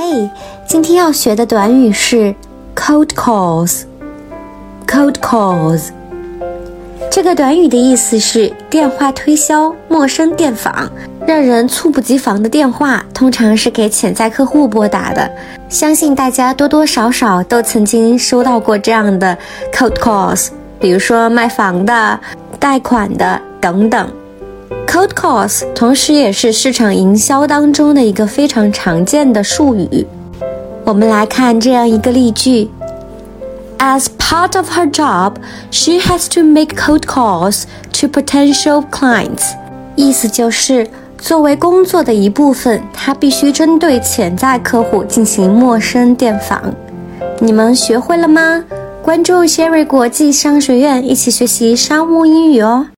嘿，今天要学的短语是 cold calls。cold calls 这个短语的意思是电话推销、陌生电访，让人猝不及防的电话，通常是给潜在客户拨打的。相信大家多多少少都曾经收到过这样的 cold calls，比如说卖房的、贷款的等等。Cold calls 同时也是市场营销当中的一个非常常见的术语。我们来看这样一个例句：As part of her job, she has to make cold calls to potential clients。意思就是作为工作的一部分，她必须针对潜在客户进行陌生电访。你们学会了吗？关注 Sherry 国际商学院，一起学习商务英语哦。